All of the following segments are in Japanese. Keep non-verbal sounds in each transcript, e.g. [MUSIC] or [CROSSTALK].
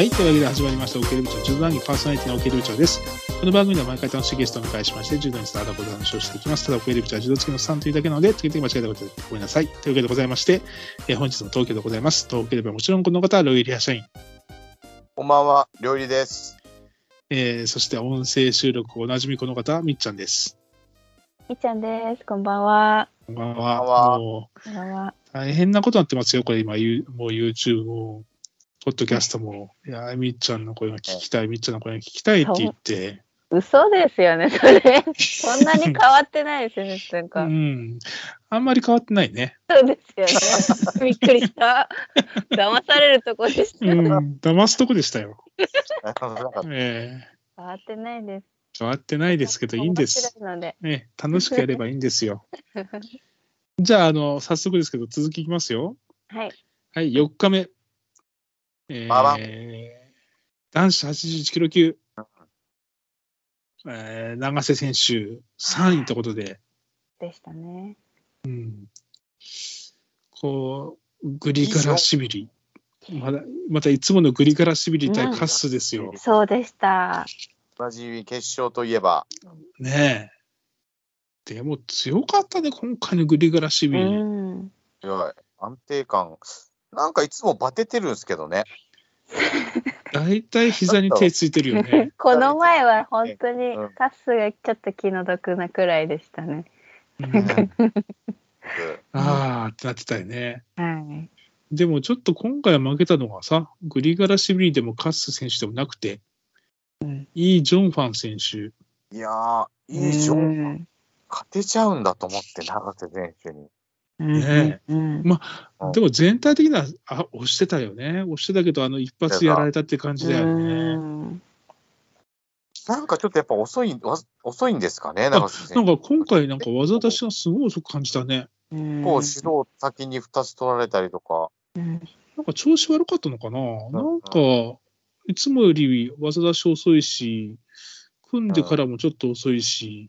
はい。というわけで始まりました、オケル部長、柔道談義パーソナリティのオケル部長です。この番組では毎回楽しいゲストをお迎えしまして、柔道に伝わったことを話をしていきます。ただ、オケル部長は柔道付きの3というだけなので、時々間違えたことでごめんなさい。というわけでございまして、えー本日も東京でございます。東京ではもちろんこの方はロイリア社員、こんばんは、料理です。えーそして音声収録おなじみこの方はみっちゃんです。みっちゃんです。こんばんは。こんばんはこんばんは。う大変なことになってますよ、これ今、ユもう YouTube も、ポッドキャストも、いやー、みっちゃんの声が聞きたい、みっちゃんの声が聞きたいって言って、嘘ですよね、それ。そんなに変わってないですよね、[LAUGHS] なんうか。ん。あんまり変わってないね。そうですよね。[LAUGHS] びっくりした。騙されるとこでした。う変ん、騙すとこでしたよ。なんかえわってないです。え変わってないですけど、いいんです。面白いので。ええ楽しくやればいいんですよ。[LAUGHS] じゃあ、あの、早速ですけど、続きいきますよ。はい。はい、4日目。え男子81キロ級、えー、永瀬選手3位ってことで、でしたね。うん、こう、グリガラシビリ。まだまたいつものグリガラシビリ対カッスですよ。そうでした。同じ決勝といえば、ねえ。でも強かったね、今回のグリガラシうビリ。ん。いや安定感、なんかいつもバテてるんですけどね。大体膝に手ついてるよね。[LAUGHS] この前は本当にうんカスがちょっと気の毒なくらいでしたね。ああってなってたよね。はい。でもちょっと今回は負けたのがさ、グリガラシビリでもカッス選手でもなくて、うんイー・ジョンファン選手。いやー、いいじゃ。うんん。勝てちゃうんだと思って、永瀬選手に。ねうん。うんでも全体的にはあ押してたよね。押してたけど、あの一発やられたって感じだよね。うんなんかちょっとやっぱ遅い、わ遅いんですかね。なんか今回なんか技出しがすごい遅く感じたね。うんこう指導先に2つ取られたりとか。うんなんか調子悪かったのかな、なんか、いつもより技出し遅いし、組んでからもちょっと遅いし、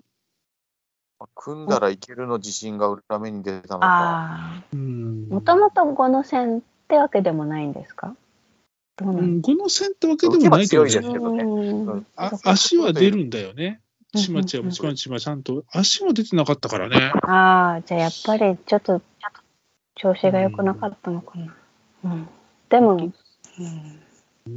組んだらいけるの自信が裏目に出たのか。ああ。うん。もともと5の線ってわけでもないんですか？どうん？ん、この線ってわけでもないけどねうんあ足は出るんだよね。うんちまちまちまちまちゃんと。足も出てなかったからね。ああ、じゃあやっぱりちょっと調子が良くなかったのかな。うん、でも、うん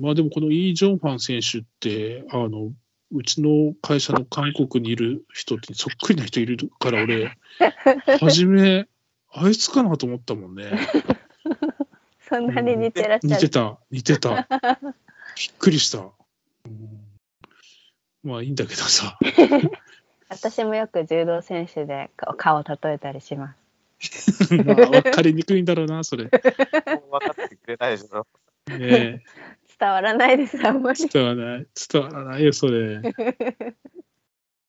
まあでもこのイー・ジョンファン選手って、あの、うちの会社の韓国にいる人ってそっくりな人いるから俺、[LAUGHS] 初め、あいつかなと思ったもんね。そんなに似てらっしゃる。似てた、似てた。[LAUGHS] びっくりした。うんまあいいんだけどさ。[LAUGHS] 私もよく柔道選手で顔顔を例えたりします。まあ分かりにくいんだろうな、それ。ね分かってくれないでしょ。え伝わらないです、あんまり。伝わらない、伝わらないよ、それ。[LAUGHS]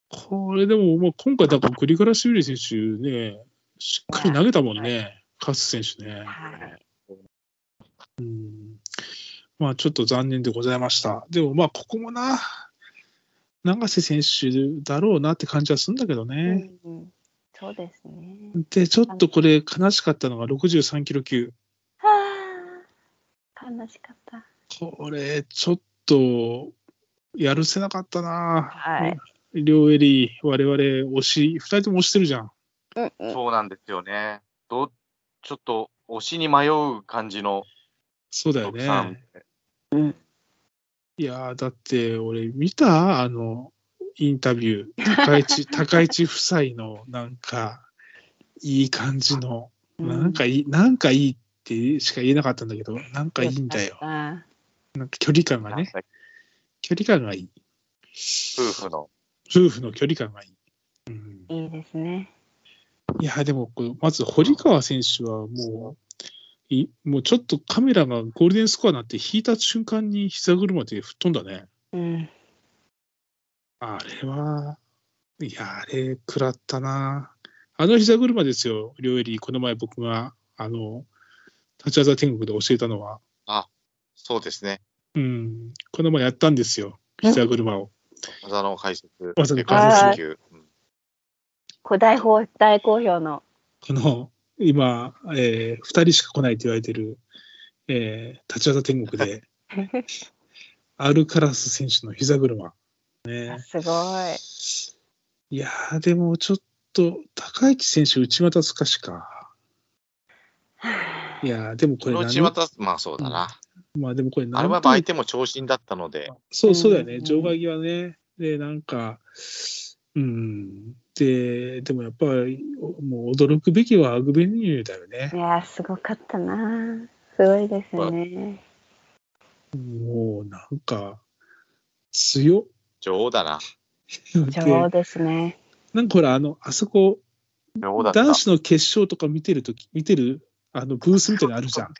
これでも、まあ、今回、だからグリガラシビリ選手ね、しっかり投げたもんね、カス選手ね。はいうんまあ、ちょっと残念でございました。でも、まあ、ここもな、永瀬選手だろうなって感じはするんだけどうね。んうんそうですね。で、ちょっとこれ、悲しかったのが63キロ級。はあ、悲しかった。これ、ちょっと、やるせなかったな。はい。両襟、我々、推し、二人とも推してるじゃん。うんうんそうなんですよね。どちょっと推しに迷う感じのそうだよね。うんいやーだって、俺、見た？あの、インタビュー。高市、[LAUGHS] 高市夫妻の、なんか、いい感じの、なんかいい、なんかいいってしか言えなかったんだけど、なんかいいんだよ。あなんか距離感がね、距離感がいい。夫婦の。夫婦の距離感がいい。うん、いいですね。いや、でもまず堀川選手はもう、いもうちょっとカメラがゴールデンスコアになって引いた瞬間に膝車で吹っ飛んだね。うん。あれは、いや、あれ、食らったな。あの膝車ですよ、両襟、この前僕が、あの、立ち技天国で教えたのは。そうですね。うん、この前やったんですよ、膝車を。技の解説。技の解説大好大好評の。この、今、えー、2人しか来ないと言われてる、えー、立ち技天国で、[LAUGHS] アルカラス選手の膝車。ね。すごい。いやー、でもちょっと、高市選手、内股すかしか。いやー、でもこれ何？内股、まあそうだな。まあでもこれあれは何相手も長身だったので、そう、そうだよね。うん場外際ね。で、なんか、うん。で、でもやっぱり、もう驚くべきはアグベニューだよねい。やー、すごかったな。すごいですよね。もうなんか、強っ。女王だな。女王でですね。なんかほら、あの、あそこ。男子の決勝とか見てるとき、見てる、あの、ブースみたいなのあるじゃん。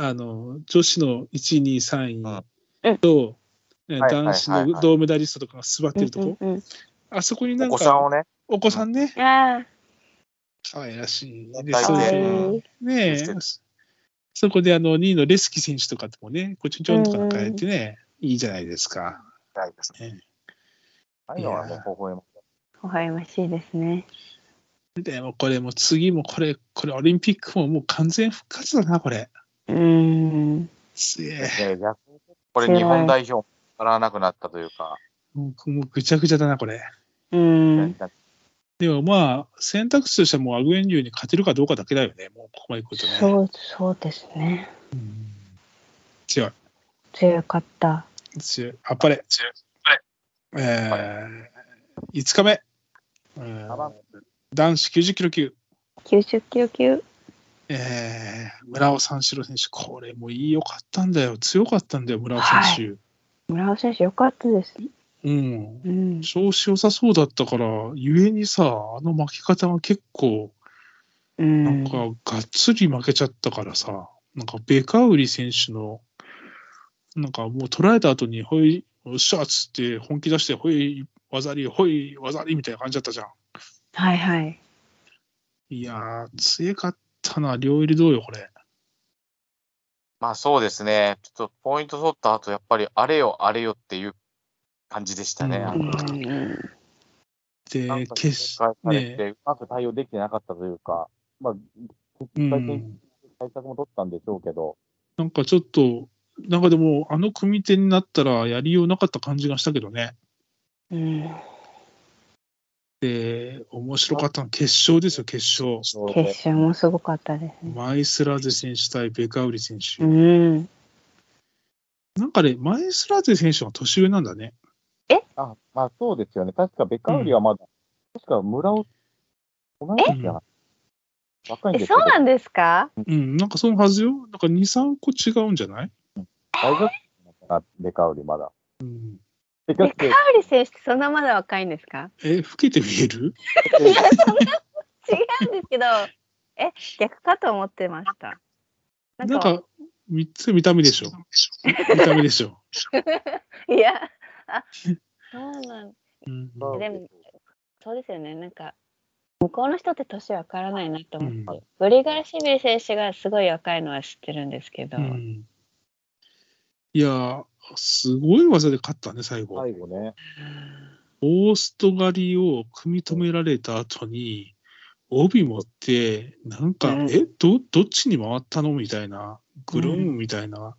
あの、女子の1、2、3位と、ねはい男子の銅メダリストとかが座ってるとこ、うんうんあそこになんお子さんか、をね、お子さんね。う、ん、あ可愛らしい。で大あ、かわいそうでい。ねえ。してるそこであの2位のレスキ選手とかともね、こうちょんちょんとか変えてね、いいじゃないですか。大です。ね。ああいうのはねいや、微笑ま微笑ましいですね。でもこれも次もこれ、これオリンピックももう完全復活だな、これ。うーん。すげえ。これ日本代表もからわなくなったというか、もうもうぐちゃぐちゃだな、これ。うん。でもまあ、選択肢としてはもうアグエンリューに勝てるかどうかだけだよね、もうここまで来るとね。そう、そうですね。うん強い。強かった。強い。あっぱれ。えー、5日目。えー男子90キロ級。90キロ級。えー、村尾三四郎選手、これもいいよかったんだよ。強かったんだよ、村尾選村尾選手、よかったです。手。うん。うん。調子良さそうだったから、ゆえにさ、あの負け方が結構、うなんん。かがっつり負けちゃったからさ、なんかベカウリ選手の、なんかもう捉えた後に、ほい、おっしゃっつって本気出して、ほい、技あり、ほい、技ありみたいな感じだったじゃん。はいはい。いやー、強かったな、両入りどうよ、これ。まあそうですね、ちょっとポイント取った後、やっぱりあれよ、あれよっていう感じでしたね。うんあのうん。で決警戒されねて、うまく対応できてなかったというか、まあ、対策も取ったんでしょうけど、なんかちょっと、なんかでも、あの組み手になったらやりようなかった感じがしたけどね。うん。で、面白かったのは決勝ですよ、決勝。決勝もすごかったですね。マイスラーゼ選手対ベカウリ選手。うん。なんかね、マイスラーゼ選手は年上なんだね。あ、まあそうですよね。確かベカウリはまだ、確か村尾、同い年じゃない若いんえ、ですけど、そうなんですか？うん、なんかそのはずよ。なんか2、3個違うんじゃない？大学生だったなベカウリまだ。うん。ベえ、カウリ選手ってそんなまだ若いんですか？え、老けて見える？いや、そんな、違うんですけど、え、逆かと思ってました。なんんか、三つ見た目でしょ。見た目でしょ。[LAUGHS] いや、あ、そうなん。うん、そうでも、そうですよね。なんか、向こうの人って年わからないなと思って、うん。ブリガラシビリ選手がすごい若いのは知ってるんですけど、うん。いやー、すごい技で勝ったね、最後。最後ね。オーストガリを組み止められた後に、帯持って、なんか、うんえ、ど、どっちに回ったの？みたいな、ぐるんみたいな。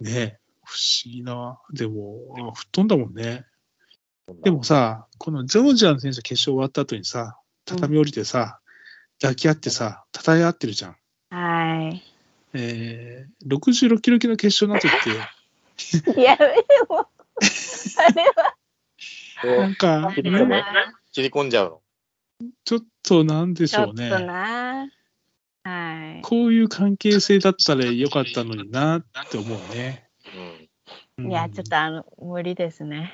ねえ不思議な。でも、あ吹っ飛んだもんね。でもさ、このジョージアの選手決勝終わった後にさ、畳降りてさ、抱き合ってさ、叩え合ってるじゃん。はい。えー、66キロ級の決勝の後って、い [LAUGHS] や、でも、あれは、なんか、切り込切り込んじゃうの。ちょっとなんでしちょっとょうね。な。はい。こういう関係性だったらよかったのになって思うね。うん。うんいや、ちょっとあの、無理ですね。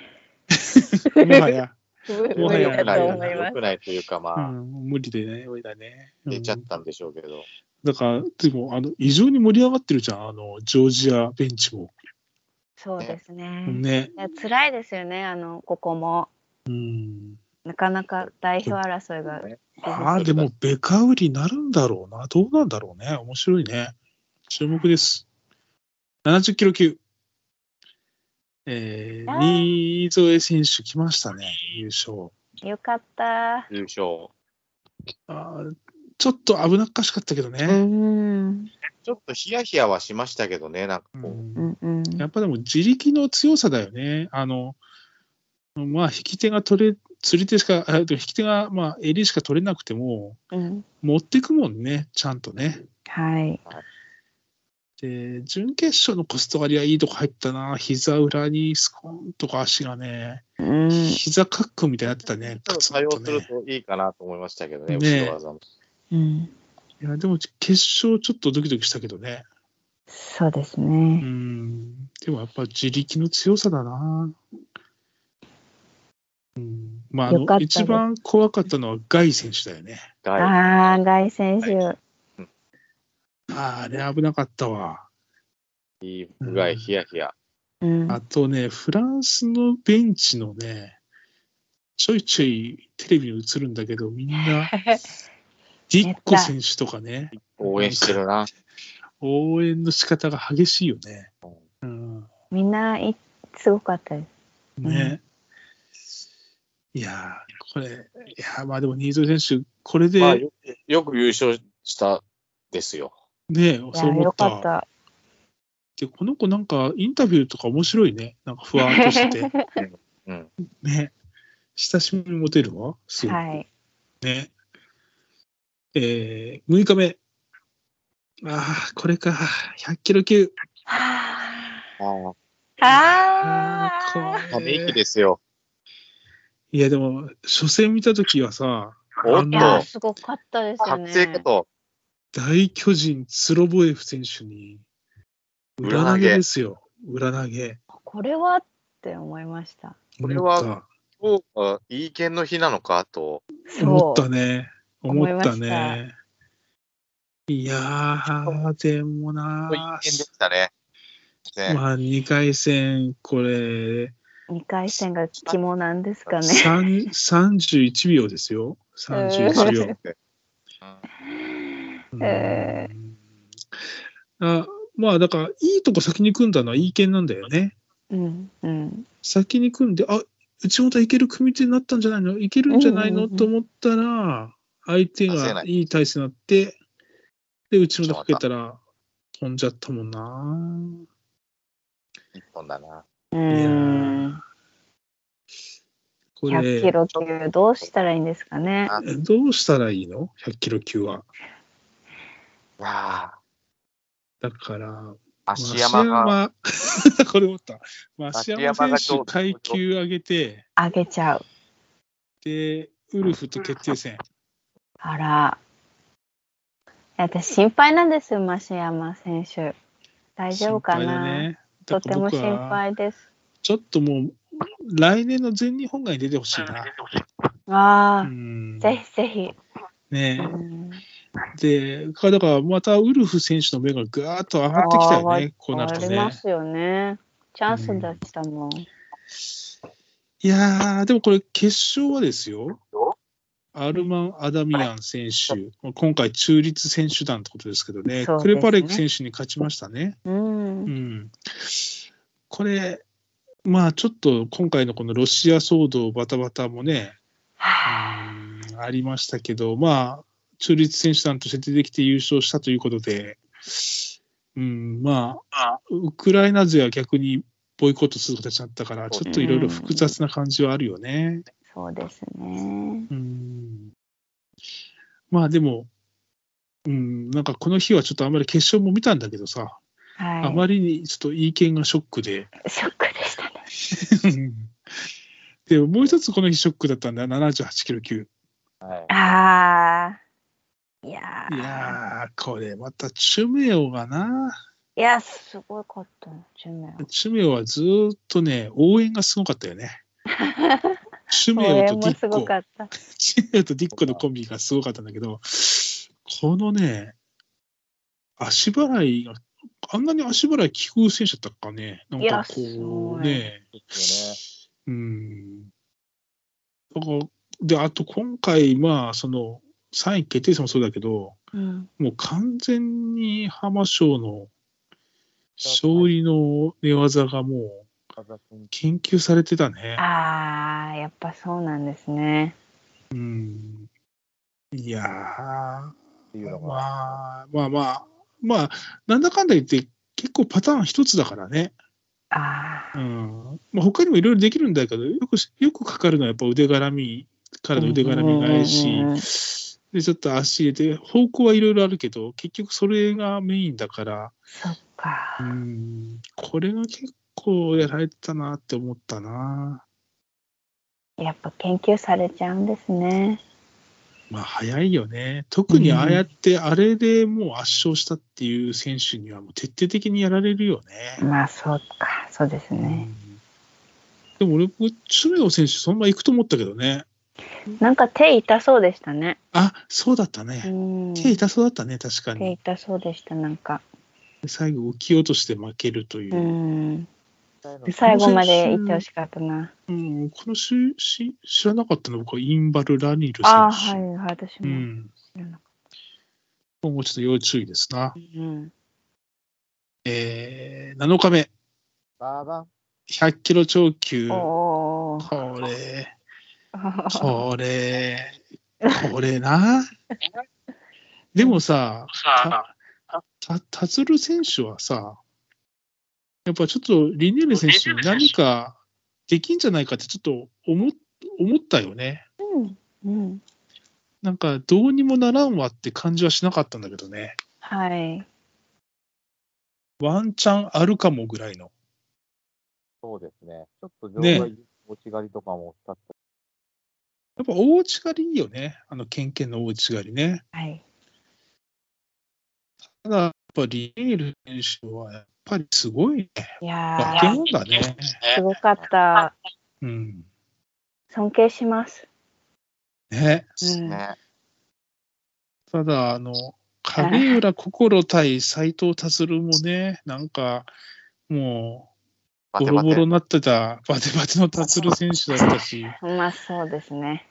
もはや、無もはや無理だと思います。良くないというか、まあ、うん、無理でね、無理だね。うん出ちゃったんでしょうけど。だから、でも、あの、異常に盛り上がってるじゃん、あの、ジョージアベンチも。そうですね。ね。辛いですよね、あの、ここも。うん。なかなか代表争いがねああ、でも、ベカウリになるんだろうな。どうなんだろうね。面白いね。注目です。70キロ級。えー、新添選手来ましたね、優勝。よかった。優勝。あーちょっと危なっかしかったけどね。うん。ちょっとヒヤヒヤはしましたけどね、なんかこう。うんうん。やっぱでも自力の強さだよね。あの、まあ、引き手が取れ、釣り手しか、あ引き手が、まあ、襟しか取れなくても、うん。持ってくもんね、ちゃんとね。はい。で、準決勝のコスト割りはいいとこ入ったな。膝裏にスコーンとか足がね、うん。膝カックみたいになってたね。ちょっと対応する。といいかなと思いましたけどね、ね後ろ技も。うん。いや、でも決勝ちょっとドキドキしたけどね。そうですうね。ん。でもやっぱ自力の強さだな。うん。まあ、あの、一番怖かったのはガイ選手だよね。はい。ああ、ガイ選手。ああ、あれ危なかったわ。いい具合、ヒヤヒヤ。うん。あとね、フランスのベンチのね、ちょいちょいテレビに映るんだけど、みんな、[LAUGHS] ディッコ選手とかね、応援してるな。応援の仕方が激しいよね。うん、みんないすごかったです。ね。いやー、これ、いやーまあでも、新添選手、これで、まあ、よよく優勝したですよ。ね、いそう思った。かった。で、この子なんか、インタビューとか面白いね。なんか、ふわっとしてて。[LAUGHS] うん。ね。親しみ持てるわ。すごくはい。ね。えー、6日目。ああ、これか。100キロ級。はああ。ああため息ですよ。いや、でも、初戦見たときはさ、おっいや、と、すごかったですね。大巨人、ツロボエフ選手に、裏投げですよ。裏投げ。これはって思いました。これは今日がいい剣の日なのかと。た。思ったね。思ったね。いやー、でもないい剣でしたね。ねまあ、2回戦、これ、2回戦が肝なんですかね。三31秒ですよ。31秒。えあまあ、だから、いいとこ先に組んだのはいい剣なんだよね。うんうん。先に組んで、あ内本いける組み手になったんじゃないの？いけるんじゃないの、うんうんうんと思ったら、相手がいいい体勢になって、で、内本かけたら、飛んじゃったもんな。一本だな。うん。こ100れキ、ロ級どうしたらいいんですかね。どうしたらいいの ?100 キロ級は。いやだから、ー足山が、増 [LAUGHS] これ思った。増山選手、階級上げて、上げちゃう。で、ウルフと決定戦。あら。いや私心配なんですよ、増山選手。大丈夫かな、ね。とても心配です。ちょっともう、来年の全日本外に出てほしいな。ああ、うんぜひぜひ。ねうんで、だからまたウルフ選手の目がぐーっと上がってきたよあね、こうなるとありまね。すよね。チャンスでしたもん。いやー、でもこれ決勝はですよ。アルマン・アダミアン選手、今回中立選手団ってことですけどね、ねクレパレク選手に勝ちましたね。うん。うん。これ、まあちょっと今回のこのロシア騒動バタバタもね、はあうんありましたけど、まあ、中立選手団として出てきて優勝したということで、うん、まあ、ウクライナ勢は逆にボイコットする形になったから、ちょっといろいろ複雑な感じはあるよね。そうですね。うん。まあでも、うん、なんかこの日はちょっとあんまり決勝も見たんだけどさ、はい。あまりにちょっといい剣がショックで、ショックでしたね。[LAUGHS] でももう一つこの日ショックだったんだ、78キロ級。はいああ。いやーいやー、これまたチュメオがな、いや、すごかった。ジュメチュメオはずーっとね、応援がすごかったよね。[LAUGHS] チュメオとディもすごッコ、かった。チュメオとディッコのコンビがすごかったんだけど、このね、足払いが、あんなに足払い効く選手だったかね。なんかこうね、うん。だから、で、あと今回、まあ、その、3位決定戦もそうだけど、うん。もう完全に浜賞の勝利の寝技がもうよね。研究されてたね。ああ、やっぱそうなんですね。うん。いやー、まあ、まあまあ、まあ、なんだかんだ言って、結構パターン一つだからね。ああ。うん。まあ、他にもいろいろできるんだけど、よく、よくかかるのはやっぱ腕絡みからの腕絡み返し、うんうんうんで、ちょっと足入れて、方向はいろいろあるけど、結局それがメインだから、そっか。うん、これが結構やられてたなって思ったな。やっぱ研究されちゃうんですね。まあ、早いよね。特にああやって、あれでもう圧勝したっていう選手にはもう徹底的にやられるよね。まあ、そうか。そうですね。でも俺、チュメオ選手、そんな行くと思ったけどね。なんか手痛そうでしたね。あ、そうだったうね。ん。手痛そうだったね、確かに。手痛そうでした、なんか。最後、浮き落として負けるというう。ん。最最後まで行ってほしかったな。うん、このしし知らなかったの、僕はインバル・ラニル選手。ああ、はい、はい、私もうん。今後ちょっと要注意ですなた。。うん。えー、7日目、バーバン。100キロ超級。これ、[LAUGHS] これ、これな。でもさ、た、た、達郎選手はさ、やっぱちょっとリネール選手に何かできんじゃないかってちょっと思っ思ったよね。うん。うん。なんかどうにもならんわって感じはしなかったんだけどね。はい。ワンチャンあるかもぐらいの。そうですね。ちょっと場ね外持ち狩りとかも使って、やっぱ大内刈りいいよね。あの、ケンケンの大内刈りね。はい。ただ、やっぱリネール選手はやっぱりすごいね。い化けや物だね。ー、すごかった。うん。尊敬します。ね。うん。ね。ただ、あの、影浦心対斎藤達もね、なんか、もう、ボロボロになってたバテバテの達選手だったし、[LAUGHS] まあ、そうですね。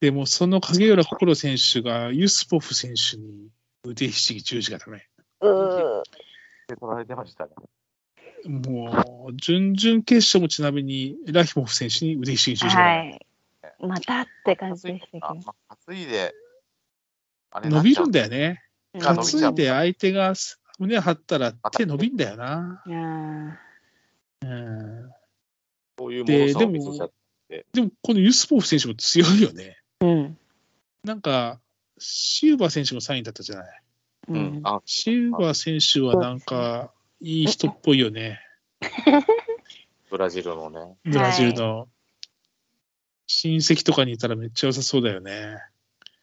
でもその影浦心選手がユスポフ選手に腕ひしぎ十字がダメ。うー。で取られてましたね。もう、準々決勝もちなみにラヒモフ選手に腕ひしぎ十字がダはメ。い。またって感じでしたけど。あまあ担いで、伸びるんだ。だよね。担いで相手が胸張ったら手伸びんだよな。いやーうんそういうもでも、このユスポフ選手も強いよね。うん。なんか、シューバー選手も3位だったじゃない。ううんん。。あ、シューバー選手はなんか、いい人っぽいよね。[LAUGHS] ブラジルのね。ブラジルの。親戚とかにいたらめっちゃ良さそうだよね。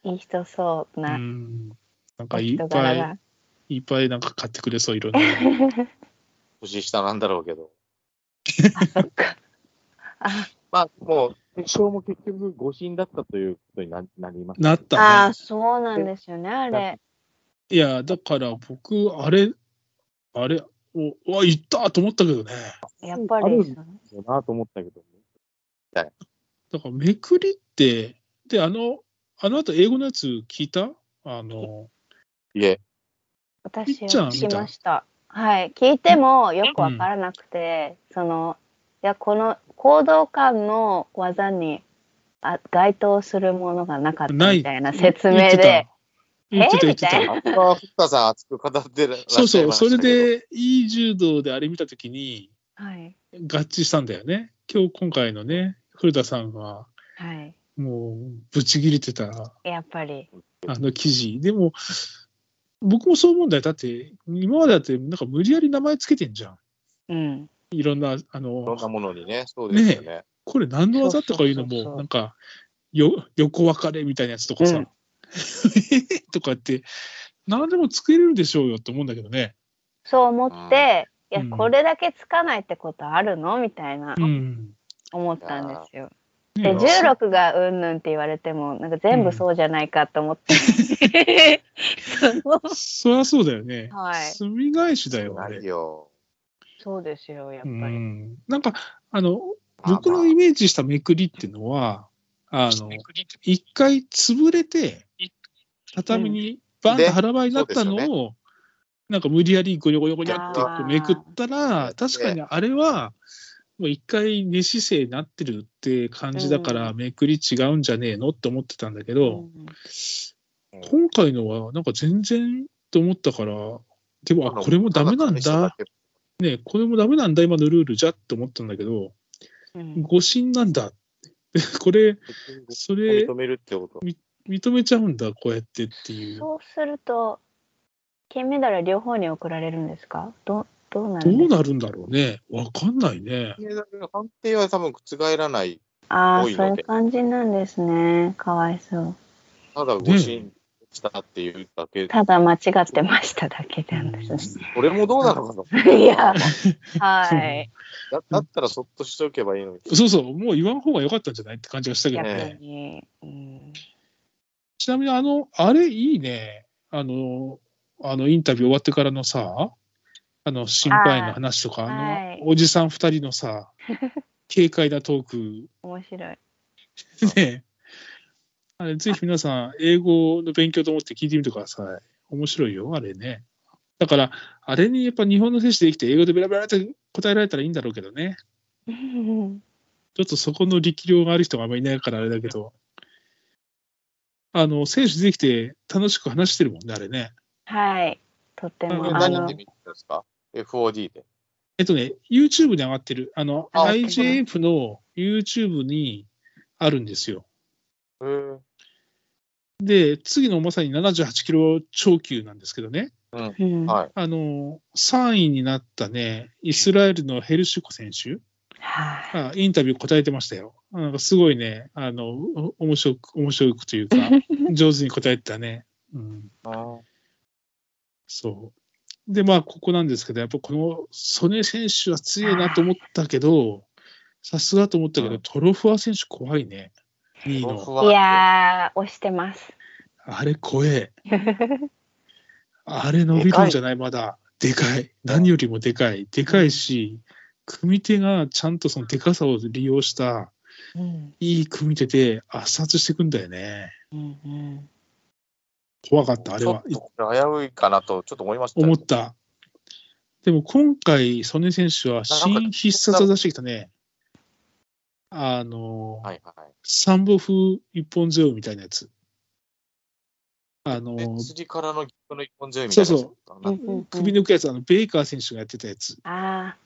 いい人そううな。ん。なんおかいっぱい、が。いっぱいなんか買ってくれそう、いろんな。[LAUGHS] 年下なんだろうけど。あ、そっか。あ、まあ、もう、決勝も結局、誤審だったということにななります。なったねあー。そうなんですよね、あれ。いや、だから僕、あれ、あれ、お、うわ、行ったと思ったけどね。やっぱあるり。だなと思ったけど、だからめくりって、で、あの、あの後英語のやつ聞いた？あの、いえ、私は聞きました。はい。聞いてもよくわからなくて、その、いや、この行動感の技にあ該当するものがなかったみたいな説明で。言ってた。言ってた、え言ってた。あそこは福田さん熱く語ってらっしゃそうそう、それ、で、いい柔道であれ見たときに、はい。合致したんだよね。今日、今回のね、古田さんが、はい。もう、ぶち切れてた、やっぱり。あの記事。でも、僕もそう思うんだよ。だって、今までだって、なんか無理やり名前つけてんじゃん。うん。いろんな、あいろんの、なものにね、そうですよね。これ何の技とかいうのも、なんか、よ、横分かれみたいなやつとかさ、うん [LAUGHS] とかって、何でも作れるでしょうよって思うんだけどね。そう思って、いや、うんこれだけつかないってことあるの？みたいなうん。思ったんですよ。ねで、16がうんぬんって言われても、なんか全部そうじゃないかと思って。そ [LAUGHS] そりゃそうだよね。はい住返しだよ、あれない。よ。そうですよ、やっぱうり。ん。なんか、あの、僕のイメージしためくりっていうのは、あの、一回潰れて、畳にバンと腹ばいになったのを、なんか無理やりゴニョゴニョゴニョってめくったら、確かにあれは、もう一回寝姿勢になってるって感じだから、うめくり違うんじゃねえのって思ってたんだけど、うん今回のはなんか全然と思ったから、でも、あ、これもダメなんだ。ね、これもダメなんだ、今のルールじゃって思ったんだけど、うん誤審なんだ。[LAUGHS] これ、それ認めるってこと？認めちゃうんだ、こうやってっていう。そうすると、金メダルは両方に送られるんですか？どどうなるどうなるんだろうね。わかんないね。金メダルの判定は多分覆らない。ああ、そういう感じなんですね。かわいそう。ただ誤審したっていうだけ。ただ間違ってましただけなんですね。これもどうなのかな。いや、はい。だだったらそっとしておけばいいのに。そうそう、もう言わん方が良かったんじゃないって感じがしたけど逆ね。に。うんちなみに、あの、あれいいね。あの、あの、インタビュー終わってからのさ、あの、審判員の話とか、あはいの、おじさん二人のさ、[LAUGHS] 軽快なトーク、面白い。ね。あれ、ぜひ皆さん、英語の勉強と思って聞いてみてください。面白いよ、あれね。だから、あれにやっぱ日本の選手できて、英語でベラベラって答えられたらいいんだろうけどね。うんちょっとそこの力量がある人があんまりいないからあれだけど、あの、選手できて楽しく話してるもんね、あれね。はい。とってあも、何で、見てるんですか ?FOD で。えっとね、YouTube に上がってる、あの、あ IJF の YouTube にあるんですよ。へーで、次のまさに78キロ超級なんですけどね、うんはい。あの、3位になったね、イスラエルのヘルシュコ選手はいがインタビュー答えてましたよ。なんかすごいね、あの、お面白く、面白くというか、[LAUGHS] 上手に答えてたね。うん。そう。で、まあ、ここなんですけど、やっぱこのソネ選手は強いなと思ったけど、さすがと思ったけど、うんトロフア選手怖いね。2位の。豆腐はいやー、押してます。あれ怖え。[LAUGHS] あれ伸びるんじゃない？まだ。でかい。何よりもでかい。でかいし、組み手がちゃんとそのでかさを利用した、うんいい組み手で圧殺していくんだよね。うんうん怖かった、あれは。ちょっとこれ危ういかなと、ちょっと思いましたよ思った。でも今回、曽根選手は新必殺技出してきたね。あの、はいはい。三歩風一本背負いみたいなやつ。あの、で、釣りからのこの一本背負いみたいなやつそううんう首抜くやつ、あの、ベイカー選手がやってたやつ。あ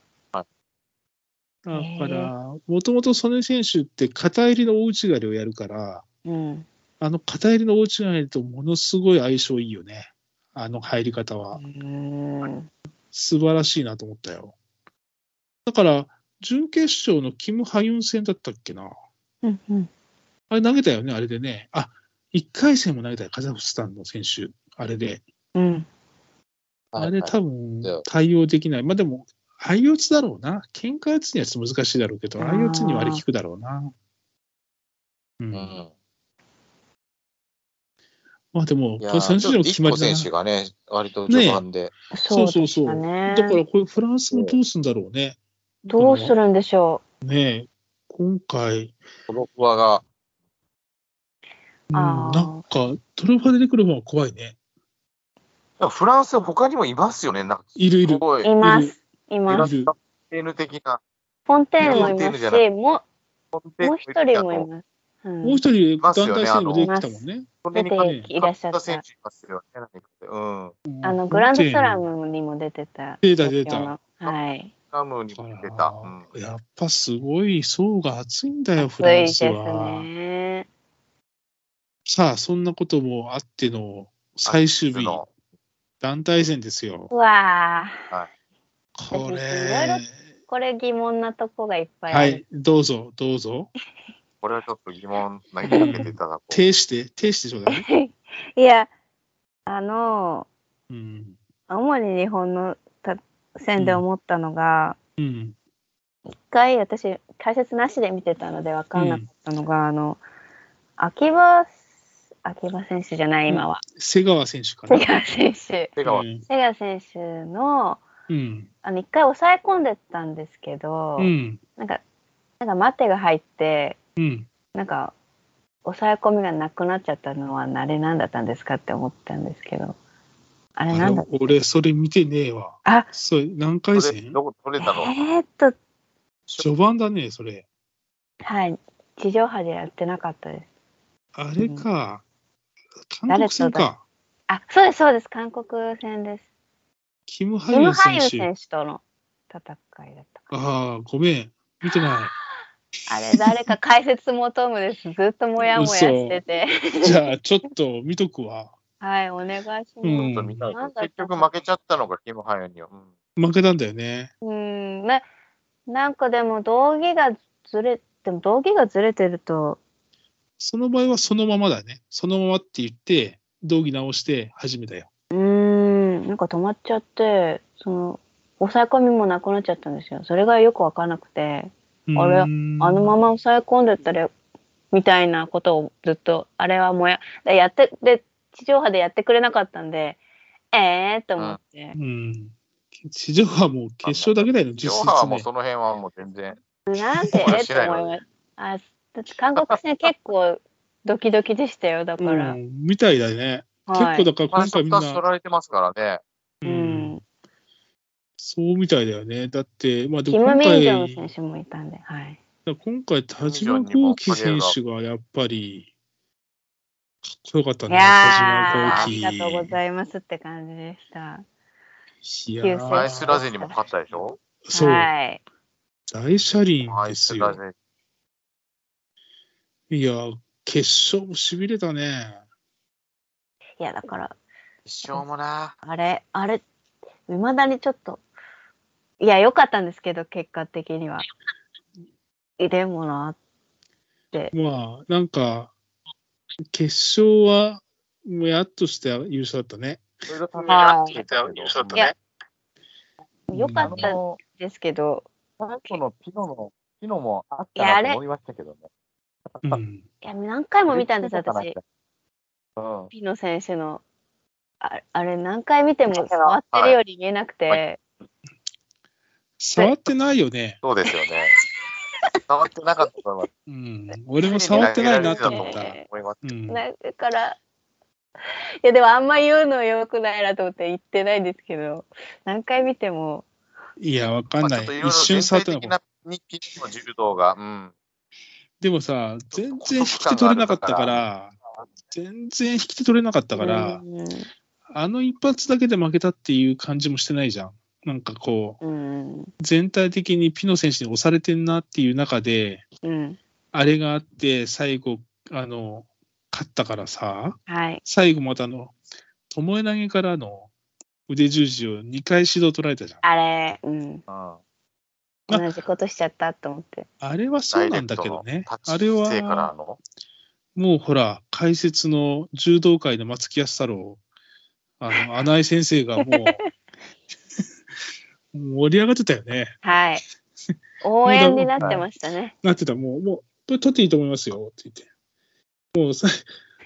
だから、もともと曽根選手って片入りの大内刈りをやるから、あ、うん。あの片入りの大内刈りとものすごい相性いいよね。あの入り方は。うん素晴らしいなと思ったよ。だから、準決勝のキム・ハユン戦だったっけな？うんうんあれ投げたよね、あれでね。あ、1回戦も投げたよ、カザフスタンの選手。あれで。うんあれ多分対応できない。まあでも、相打ちだろうな。喧嘩打つにはちょっと難しいだろうけど、相打ちに割り効くだろうな。う。うんん。まあでも、いやこれ3ー、ちょっと種の決まりだな。選手がね、割と序盤で。そうそうそう。だからこれフランスもどうすんだろうね。どうするんでしょねえ、今回、このフォアが、うんなんか、トロファ出てくる方が怖いね。フランス他にもいますよね。なんかいるいるい。ます。いグます。フォンテーヌもいますし、もうもう一人もいす。ます。うんもう一人、団体戦にも出てきたもんね。出ていらっしゃった。あのグランドスラムにも出てた。出た出たはい。ラムにも出だた。うんやっぱすごい層が厚いんだよ、フ暑ランいですスは。ね。さあ、そんなこともあっての最終日、の団体戦ですよ。うわあ、こいろいろれ、これ疑問なとこがいっぱいある。はい、どうぞ、どうぞ。これはちょっと疑問投げかけていただこう。呈して、呈してちょうだい。[LAUGHS] いや、あの、うん。主に日本のた戦で思ったのが、うん。一回私、解説なしで見てたので分かんなかったのが、あの、秋葉、秋葉選手じゃない、今は。瀬川選手かな。瀬川選手。手がうん瀬川選手の、うん。あの、一回抑え込んでたんですけど、うん。なんか、なんか待てが入って、うん。なんか、抑え込みがなくなっちゃったのは、あれ何だったんですかって思ったんですけど、あれあなんだの俺、それ見てねえわ。あそれ、何回戦？どこ取れたの？えー、っと、序盤だね、それ。はい、地上波でやってなかったです。あれか。韓国戦か。あ、そうです、そうです。韓国戦です。キム・ハユン選手。ハユ選手との戦いだった。ああ、ごめん。見てな [LAUGHS] あれ、誰か解説求むです。ずっともやもやしてて。い。じゃあ、ちょっと見とくわ。はい、お願いします。結局負けちゃったのがキム・ハヨンには。うん負けたんだよね。うん、な、なんかでも道着がずれ、でも道着がずれてると、その場合はそのままだね。そのままって言って、道着直して始めたよ。うーん、なんか止まっちゃって、その、抑え込みもなくなっちゃったんですよ。それがよくわからなくて、あれあのまま抑え込んでったら、みたいなことをずっと、あれはもや、でやって、で、地上波でやってくれなかったんで、ええー、と思って。うん。地上波もう決勝だけだよ、実質ジョハはも。その辺はもう全然。なんでそうと思います。あ、だって韓国戦結構ドキドキでしたよ、だから。うん、みたいだね。はい。結構だから今回みん2つ取な、られてますからね。ううんん。そうみたいだよね。だって、まあでキム・も今回、ミンジョン選手もいたんで、はい。ら今回、田島幸輝選手がやっぱり、かっこよかったね、いやー、ありがとうご輝。ざいますって感じでした。いや九世アイースラゼにも勝ったでしょ？そう、はい。大車輪ですよ。いやー、決勝もしびれたね。いや、だから、一勝もな。あれ、あれ、いまだにちょっと、いや、良かったんですけど、結果的には。[LAUGHS] でもな、まあ、なんか、決勝は、もやっとして優勝だったね。はたけど優勝だったねうん良かったんですけど、最後のピノの、ピノもあっいやあれたなと思いましたけどね。うん。いや、何回も見たんです、私。うん。ピノ選手の。ああれ、何回見ても触ってるように見えなくて、触ってないよね。そうですよね。触ってなかったと。うん。俺も触ってないなと思った。だから、いや、でもあんま言うのよくないなと思って言ってないんですけど、何回見ても、いや、わかんない。一瞬触ったのか全体的な日記の柔道が、うん。でもさ、全然引き手取れなかったから、全然引き手取れなかったから、うんあの一発だけで負けたっていう感じもしてないじゃん。なんかこう、うん、全体的にピノ選手に押されてんなっていう中で、うん、あれがあって、最後、あの、勝ったからさ、はい、最後またあの、巴投げからの腕十字を2回指導取られたじゃん。あれ、うん、うん。同じことしちゃったと思って。あれはそうなんだけどね。あれは、の。もうほら、解説の柔道界の松木安太郎、あの、穴井先生がもう、[LAUGHS] 盛り上がってたよね。はい。[LAUGHS] 応援になってましたね。なってた、もう、もう、取っていいと思いますよ、って言って。もうさ、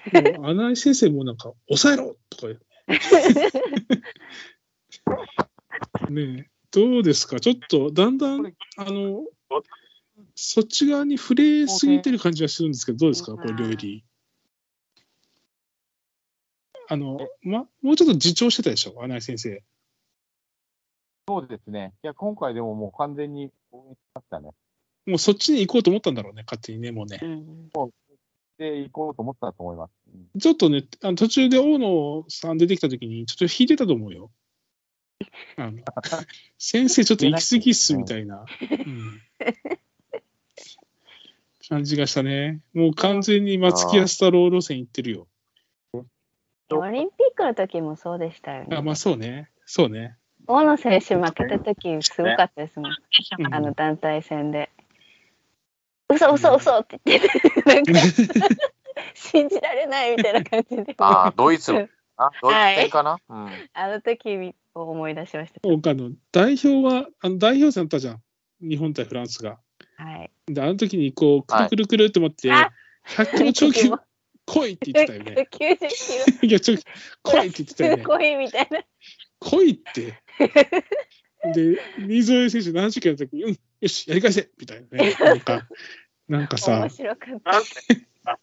[LAUGHS] もう穴井先生もなんか、抑えろとか言う。[LAUGHS] ねえ、どうですか？ちょっと、だんだん、あの、そっち側に触れすぎてる感じはするんですけど、どうですか？これ、両襟。あの、ま、もうちょっと自重してたでしょ？穴井先生。そうですね。いや、今回でももう完全に応援しましたね。もうそっちに行こうと思ったんだろうね、勝手にね、もうね。うん、で、行こうと思ったと思います。うんちょっとね、あの途中で大野さん出てきたときに、ちょっと引いてたと思うよ。あの [LAUGHS] 先生、ちょっと行き過ぎっすみたいな、うん感じがしたね。もう完全に松木安太郎路線行ってるよ。オリンピックの時もそうでしたよね。あまあ、そうね。そうね。大野選手負けた時すごかったですもん。うんあの団体戦で。嘘嘘嘘って言って、なんか [LAUGHS] 信じられないみたいな感じで。ああ、ドイツあ、ドイツ戦かな、うん。あの時を思い出しました。あの代表は、あの代表戦だったじゃん。日本対フランスが。はい。で、あの時にこう、くるくるくるって思って、あ100キロ超級 [LAUGHS] 来いって言ってたよね。90キ [LAUGHS] いや、ちょ、来いって言ってたよロ。ねす。ごいみたいな。来いって。で、新添選手70キロの時に、うん、よし、やり返せみたいなね。なんか、[LAUGHS] なんかさ面、白かった。[LAUGHS]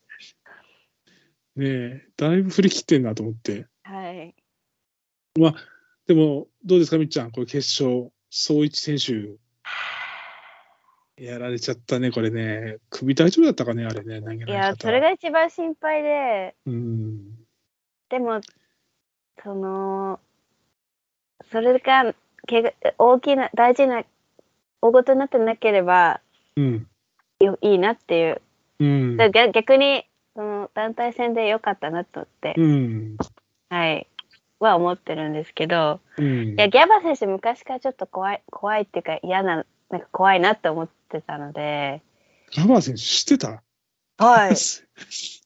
ねえ、だいぶ振り切ってんなと思って。はい。でも、どうですか、みっちゃん、これ決勝、総一選手、やられちゃったね、これね。首大丈夫だったかね、あれね、投げられいや、方それが一番心配で、うん。でも、その、それが、けが大きな、大事な、大ごとになってなければうん。よいいなっていう。うん。だ逆逆に、その団体戦で良かったなとって、うん。はい、は思ってるんですけど、うんいや、ギャバ選手昔からちょっと怖い、怖いっていうか嫌な、なんか怖いなって思ってたので、ラバー選手知ってた？はい。す [LAUGHS]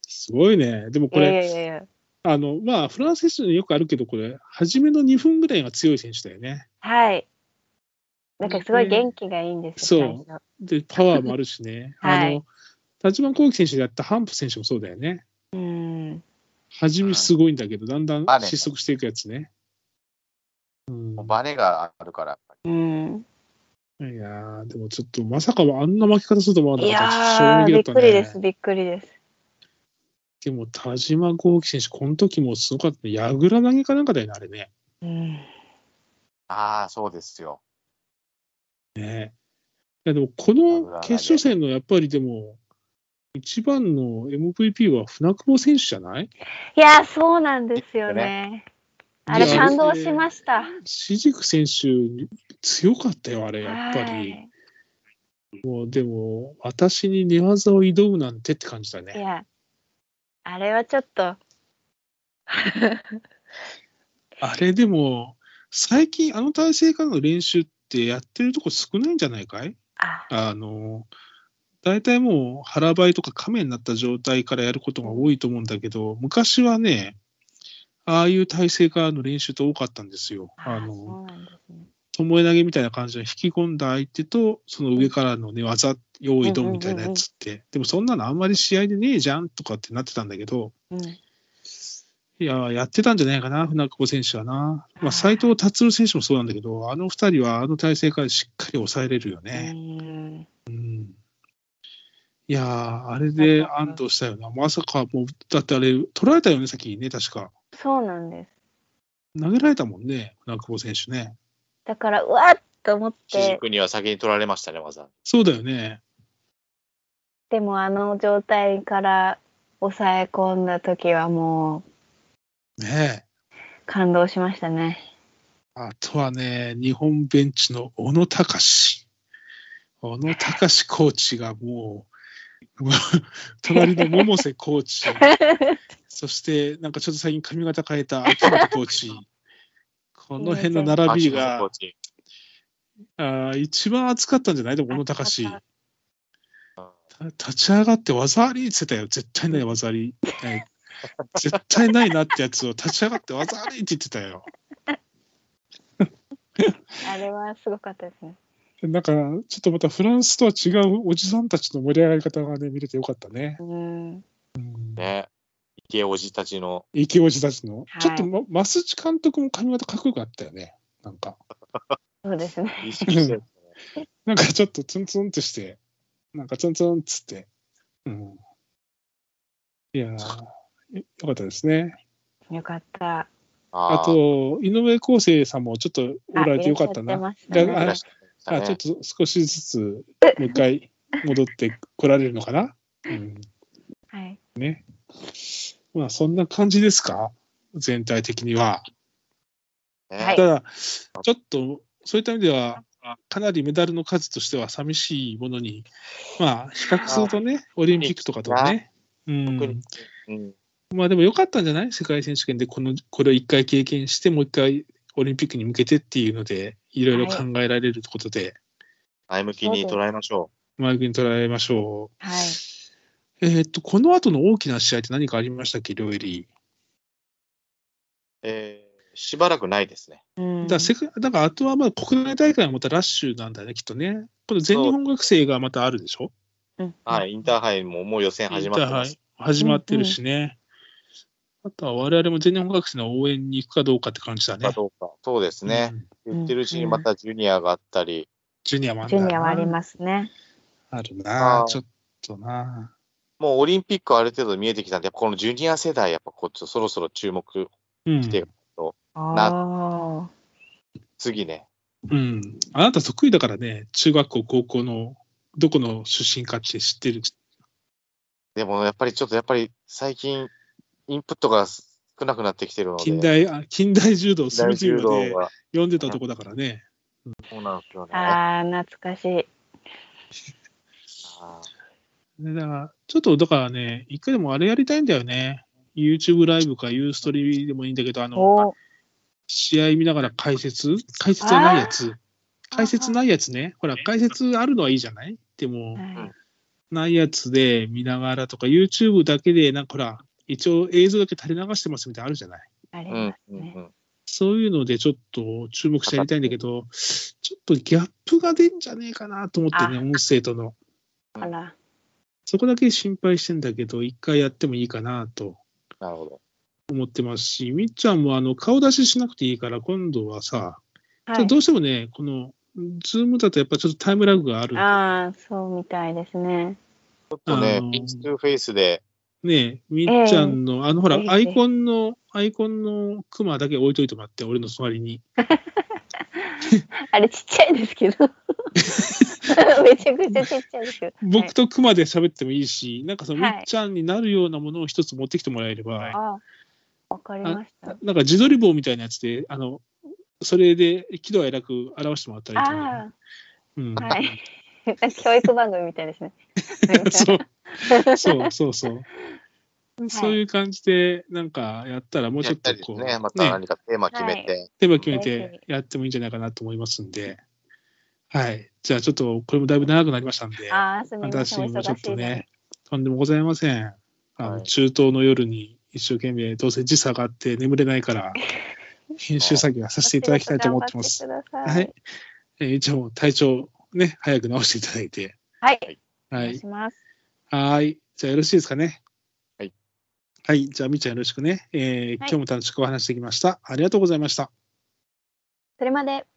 すごいね。でもこいやいれ、やいやいや。あの、まあ、フランス選手によくあるけど、これ、初めの2分ぐらいが強い選手だよね。はい。なんかすごい元気がいいんですよ、そう。で、パワーもあるしね。[LAUGHS] はいあの、田島幸輝選手でやったハンプ選手もそうだよね。うん。初めすごいんだけど、だんだん失速していくやつね。うんバネがあるから。うん。いやー、でもちょっと、まさかあんな巻き方すると思わないかった。やー、衝撃びっだったねくりです、。びっくりです。でも、田島幸輝選手、この時もすごかったね。矢倉投げかなんかだよね、あれね。うん。ああ、そうですよ。ねいやでも、この決勝戦のやっぱりでも、一番の MVP は船久保選手じゃない？いやー、そうなんですよね。あれ感動しました。シジク選手、強かったよ、あれ、やっぱり。はいもう、でも、私に寝技を挑むなんてって感じだね。いや、あれはちょっと、[LAUGHS] あれでも、最近、あの体勢からの練習ってやってるとこ少ないんじゃないかい？あ、あの、大体もう腹ばいとか亀になった状態からやることが多いと思うんだけど、昔はね、ああいう体勢からの練習って多かったんですよ。ああの、そうなんですね。巴投げみたいな感じで引き込んだ相手と、その上からの寝技、用意ドンみたいなやつって、でもそんなのあんまり試合でねえじゃんとかってなってたんだけど、うん。いや、やってたんじゃないかな、船久保選手はな。まあーあ、斉藤達選手もそうなんだけど、あの二人はあの体勢からしっかり抑えれるようね。んうん。いやー、あれで安堵したよな。まさかもう、だってあれ、取られたよね、先にね、確か。そうなんです。投げられたもんね、船久保選手ね。だから、うわっと思っ主て、軸には先に取られましたね、技。そうだよね。でもあの状態から抑え込んだ時はもうねえ。感動しましたね。あとはね、日本ベンチの小野隆。小野隆コーチがもう、も [LAUGHS] う隣の百瀬コーチ、[LAUGHS] そしてなんかちょっと最近髪型変えた秋元コーチ、この辺の並びがあ一番熱かったんじゃないでも小野隆。熱か立ち上がって技ありって言ってたよ。絶対ない技あり。はい絶対ないなってやつを立ち上がって技ありって言ってたよ。[LAUGHS] あれはすごかったですね。なんか、ちょっとまたフランスとは違うおじさんたちの盛り上がり方がね、見れてよかったね。うん。ね。池おじたちの。池おじたちの？はいちょっと、ま、増地監督も髪型かっこよかったよね。なんか、そうですね。なんかちょっとツンツンとして、なんかツンツンっつって。うん。いやー、よよかったですね。よかった。あと、井上康生さんもちょっとおられてよかったな。あねあ、ねちょっと少しずつ、もう一回戻ってこられるのかな？うん。はい。まあ、そんな感じですか？全体的には。ねはいただ、ちょっと、そういった意味では、かなりメダルの数としては寂しいものに、まあ、比較するとね、オリンピックとかとね。うん。うん。まあでもよかったんじゃない？世界選手権でこの、これを一回経験して、もう一回オリンピックに向けてっていうので、いろいろ考えられることで、前向きに捉えましょマイクに捉えましょう。はい。えーっと、この後の大きな試合って何かありましたっけ、両襟。う。えーしばらくないですね。うんだから世界、だからあとはまあ国内大会はまたラッシュなんだよね、きっとね。この全日本学生がまたあるでしょ？うんはい。インターハイももう予選始まってます。インターハイ始まってるしね。あとは我々も全日本学生の応援に行くかどうかって感じだねか。どうか。そうですね。うん言ってるうちにまたジュニアがあったり、ジュニアもあるジュニアはありす。ますね。あるなちょっとなもうオリンピックある程度見えてきたんで、やっぱこのジュニア世代、やっぱこっちそろそろ注目、うん来てああ。次ね。うん。あなた得意だからね、中学校、高校のどこの出身かって知ってる。でもやっぱりちょっとやっぱり最近、インプットが少なくなってきてるので。近代、あ近代柔道、隅大柔々まで。読んでたとこだからね。そうなんですよね。ああ、懐かしい。あでだから、ちょっと、だからね、一回でもあれやりたいんだよね。YouTube ライブかユーストリでもいいんだけど、あの、お試合見ながら解説？解説じゃないやつ。解説ないやつね。ほら、解説あるのはいいじゃない？でも、はいないやつで見ながらとか、YouTube だけで、なんかほら、一応映像だけ垂れ流してますみたいなのあるじゃない？ありますね。うんうん。そういうのでちょっと注目してやりたいんだけど、ちょっとギャップが出んじゃねえかなと思ってね、あ音声との。あら。そこだけ心配してんだけど、一回やってもいいかなとなるほど。思ってますし、みっちゃんもあの顔出ししなくていいから、今度はさ、はいどうしてもね、この、ズームだとやっぱちょっとタイムラグがある。ああ、そうみたいですね。ちょっとねあの、 face to face で、ねみっちゃんの、あのほらぜ、ひアイコンの、アイコンのクマだけ置いといてもらって、俺の隣に。[LAUGHS] [LAUGHS] あれちっちゃいですけど。[LAUGHS] めちゃくちゃちっちゃいですけど。僕とクマで喋ってもいいし、なんかそのみはいっちゃんになるようなものを一つ持ってきてもらえれば、ああ、わかりました。なんか自撮り棒みたいなやつで、あの、それで喜怒哀楽表してもらったらいいと思う。んあ、はい。[LAUGHS] 教育番組みたいですね。そうそうそうそう。そういう感じで、なんかやったらもうちょっとこう、ね、また何かテーマ決めて、テーマ決めぜてやってもいいんじゃないかなと思いますんで、はい。じゃあちょっと、これもだいぶ長くなりましたんで、ああ、すみません。お私もちょっとね、とんでもございません。あのはい中東の夜に一生懸命、どうせ時差があって眠れないから、[LAUGHS] 編集作業はさせていただきたいと思ってます。はさい。い。えー一応、体調ね、早く直していただいて。はい。おはい。願いします。はい。じゃあよろしいですかね。はい。はい。じゃあ、みっちゃんよろしくね。えー今日も楽しくお話しできました。ありがとうございました。それまで。